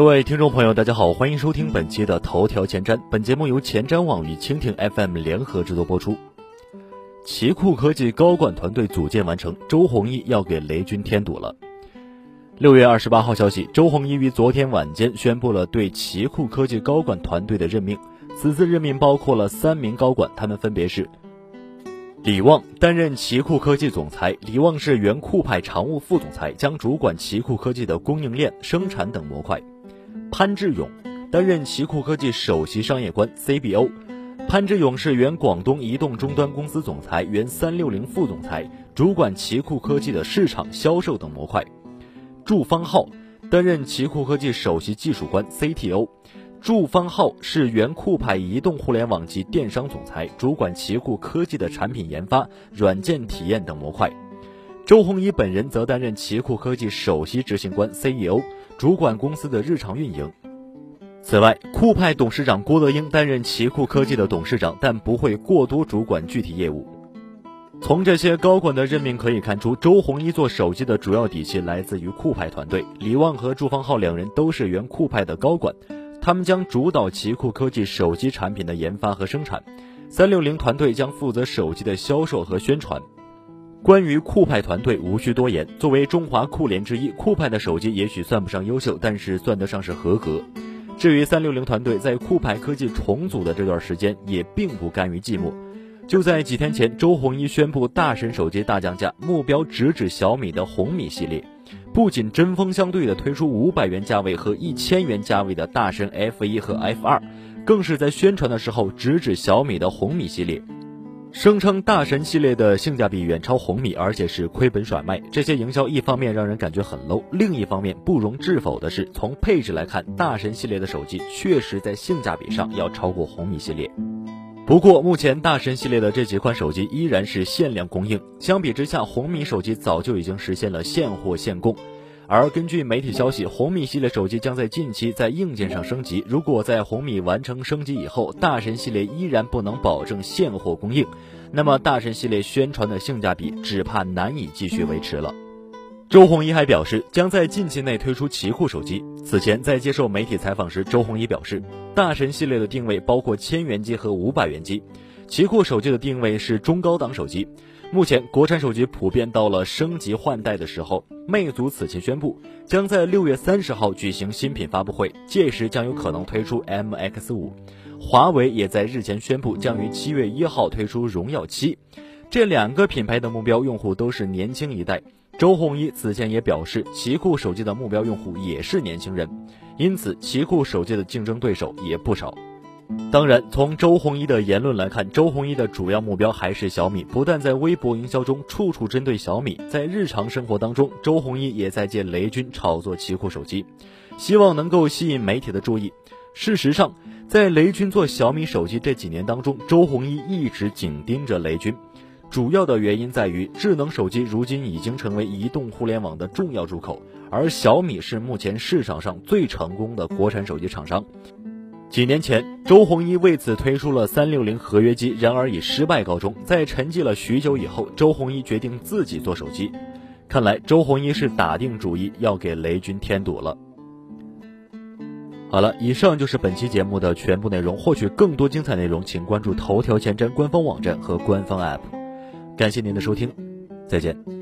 各位听众朋友，大家好，欢迎收听本期的头条前瞻。本节目由前瞻网与蜻蜓 FM 联合制作播出。奇酷科技高管团队组建完成，周鸿祎要给雷军添堵了。六月二十八号消息，周鸿祎于昨天晚间宣布了对奇酷科技高管团队的任命。此次任命包括了三名高管，他们分别是。李旺担任奇酷科技总裁，李旺是原酷派常务副总裁，将主管奇酷科技的供应链、生产等模块。潘志勇担任奇酷科技首席商业官 CBO。潘志勇是原广东移动终端公司总裁，原三六零副总裁，主管奇酷科技的市场销售等模块。祝方浩担任奇酷科技首席技术官 CTO。祝方浩是原酷派移动互联网及电商总裁，主管奇酷科技的产品研发、软件体验等模块。周鸿祎本人则担任奇酷科技首席执行官 CEO，主管公司的日常运营。此外，酷派董事长郭德英担任奇酷科技的董事长，但不会过多主管具体业务。从这些高管的任命可以看出，周鸿祎做手机的主要底气来自于酷派团队。李旺和祝方浩两人都是原酷派的高管。他们将主导奇酷科技手机产品的研发和生产，三六零团队将负责手机的销售和宣传。关于酷派团队，无需多言。作为中华酷联之一，酷派的手机也许算不上优秀，但是算得上是合格。至于三六零团队在酷派科技重组的这段时间，也并不甘于寂寞。就在几天前，周鸿祎宣布大神手机大降价，目标直指小米的红米系列。不仅针锋相对的推出五百元价位和一千元价位的大神 F 一和 F 二，更是在宣传的时候直指小米的红米系列，声称大神系列的性价比远超红米，而且是亏本甩卖。这些营销一方面让人感觉很 low，另一方面不容置否的是，从配置来看，大神系列的手机确实在性价比上要超过红米系列。不过，目前大神系列的这几款手机依然是限量供应。相比之下，红米手机早就已经实现了现货现供。而根据媒体消息，红米系列手机将在近期在硬件上升级。如果在红米完成升级以后，大神系列依然不能保证现货供应，那么大神系列宣传的性价比只怕难以继续维持了。周鸿祎还表示，将在近期内推出奇酷手机。此前在接受媒体采访时，周鸿祎表示，大神系列的定位包括千元机和五百元机，奇酷手机的定位是中高档手机。目前，国产手机普遍到了升级换代的时候。魅族此前宣布，将在六月三十号举行新品发布会，届时将有可能推出 MX 五。华为也在日前宣布，将于七月一号推出荣耀七。这两个品牌的目标用户都是年轻一代。周鸿祎此前也表示，奇酷手机的目标用户也是年轻人，因此奇酷手机的竞争对手也不少。当然，从周鸿祎的言论来看，周鸿祎的主要目标还是小米。不但在微博营销中处处针对小米，在日常生活当中，周鸿祎也在借雷军炒作奇酷手机，希望能够吸引媒体的注意。事实上，在雷军做小米手机这几年当中，周鸿祎一直紧盯着雷军。主要的原因在于，智能手机如今已经成为移动互联网的重要入口，而小米是目前市场上最成功的国产手机厂商。几年前，周鸿祎为此推出了三六零合约机，然而以失败告终。在沉寂了许久以后，周鸿祎决定自己做手机。看来，周鸿祎是打定主意要给雷军添堵了。好了，以上就是本期节目的全部内容。获取更多精彩内容，请关注头条前瞻官方网站和官方 App。感谢您的收听，再见。